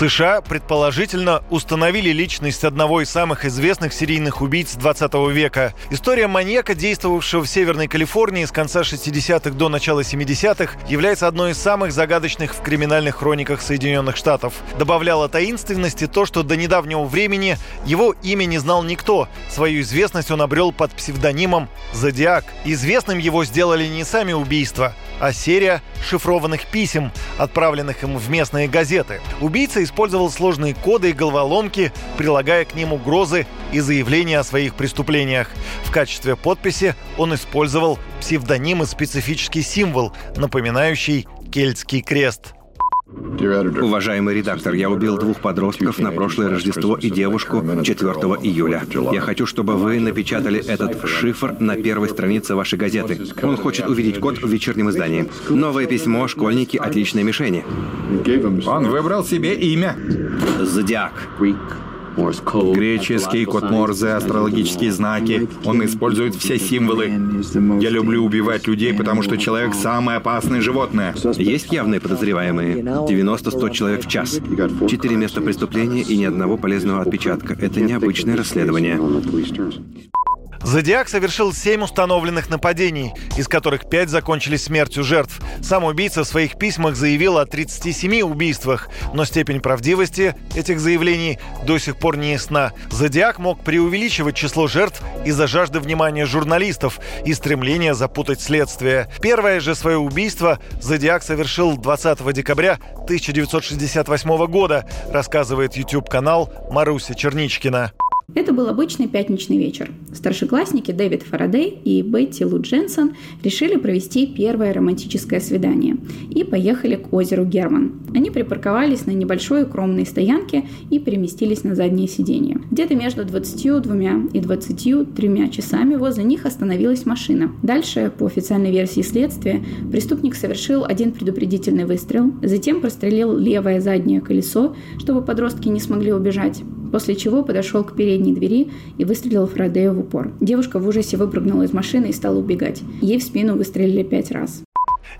США предположительно установили личность одного из самых известных серийных убийц 20 века. История маньяка, действовавшего в Северной Калифорнии с конца 60-х до начала 70-х, является одной из самых загадочных в криминальных хрониках Соединенных Штатов. Добавляло таинственности то, что до недавнего времени его имя не знал никто. Свою известность он обрел под псевдонимом «Зодиак». Известным его сделали не сами убийства, а серия шифрованных писем, отправленных им в местные газеты. Убийца использовал сложные коды и головоломки, прилагая к ним угрозы и заявления о своих преступлениях. В качестве подписи он использовал псевдоним и специфический символ, напоминающий кельтский крест – Уважаемый редактор, я убил двух подростков на прошлое Рождество и девушку 4 июля. Я хочу, чтобы вы напечатали этот шифр на первой странице вашей газеты. Он хочет увидеть код в вечернем издании. Новое письмо «Школьники. Отличные мишени». Он выбрал себе имя. Зодиак. Греческий код Морзе, астрологические знаки. Он использует все символы. Я люблю убивать людей, потому что человек самое опасное животное. Есть явные подозреваемые. 90-100 человек в час. Четыре места преступления и ни одного полезного отпечатка. Это необычное расследование. Зодиак совершил семь установленных нападений, из которых пять закончились смертью жертв. Сам убийца в своих письмах заявил о 37 убийствах, но степень правдивости этих заявлений до сих пор не ясна. Зодиак мог преувеличивать число жертв из-за жажды внимания журналистов и стремления запутать следствие. Первое же свое убийство Зодиак совершил 20 декабря 1968 года, рассказывает YouTube-канал Маруся Черничкина. Это был обычный пятничный вечер. Старшеклассники Дэвид Фарадей и Бетти Лу Дженсон решили провести первое романтическое свидание и поехали к озеру Герман. Они припарковались на небольшой укромной стоянке и переместились на заднее сиденье. Где-то между 22 и 23 часами возле них остановилась машина. Дальше, по официальной версии следствия, преступник совершил один предупредительный выстрел, затем прострелил левое заднее колесо, чтобы подростки не смогли убежать после чего подошел к передней двери и выстрелил Фродею в упор. Девушка в ужасе выпрыгнула из машины и стала убегать. Ей в спину выстрелили пять раз.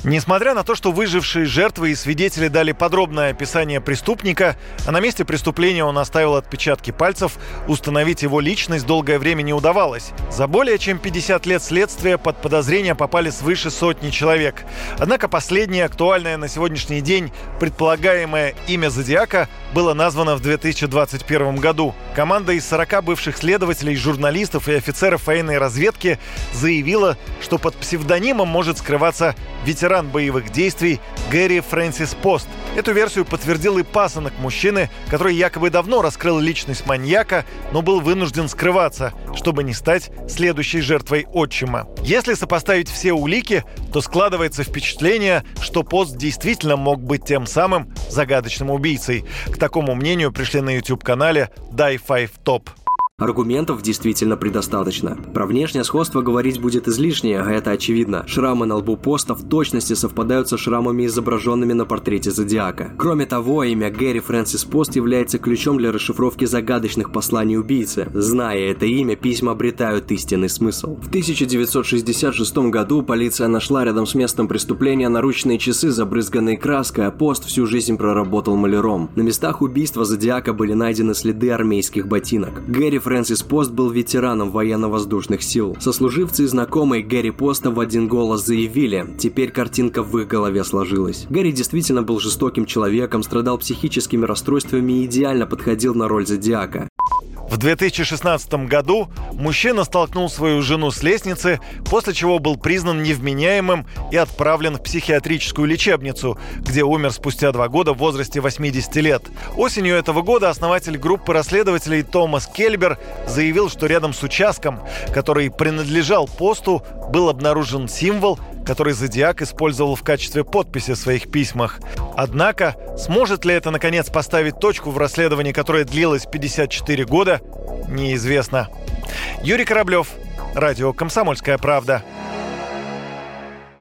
Несмотря на то, что выжившие жертвы и свидетели дали подробное описание преступника, а на месте преступления он оставил отпечатки пальцев, установить его личность долгое время не удавалось. За более чем 50 лет следствия под подозрение попали свыше сотни человек. Однако последнее актуальное на сегодняшний день предполагаемое имя Зодиака было названо в 2021 году. Команда из 40 бывших следователей, журналистов и офицеров военной разведки заявила, что под псевдонимом может скрываться ветеран боевых действий Гэри Фрэнсис Пост. Эту версию подтвердил и пасынок мужчины, который якобы давно раскрыл личность маньяка, но был вынужден скрываться, чтобы не стать следующей жертвой отчима. Если сопоставить все улики, то складывается впечатление, что Пост действительно мог быть тем самым загадочным убийцей. К такому мнению пришли на YouTube-канале Die 5 Top. Аргументов действительно предостаточно. Про внешнее сходство говорить будет излишнее, а это очевидно. Шрамы на лбу поста в точности совпадают со шрамами, изображенными на портрете Зодиака. Кроме того, имя Гэри Фрэнсис Пост является ключом для расшифровки загадочных посланий убийцы. Зная это имя, письма обретают истинный смысл. В 1966 году полиция нашла рядом с местом преступления наручные часы, забрызганные краской, а Пост всю жизнь проработал маляром. На местах убийства Зодиака были найдены следы армейских ботинок. Гэри Фрэнсис Пост был ветераном военно-воздушных сил. Сослуживцы и знакомые Гэри Поста в один голос заявили, теперь картинка в их голове сложилась. Гэри действительно был жестоким человеком, страдал психическими расстройствами и идеально подходил на роль Зодиака. В 2016 году мужчина столкнул свою жену с лестницы, после чего был признан невменяемым и отправлен в психиатрическую лечебницу, где умер спустя два года в возрасте 80 лет. Осенью этого года основатель группы расследователей Томас Кельбер заявил, что рядом с участком, который принадлежал посту, был обнаружен символ, который Зодиак использовал в качестве подписи в своих письмах. Однако, сможет ли это наконец поставить точку в расследовании, которое длилось 54 года, неизвестно. Юрий Кораблев, Радио «Комсомольская правда».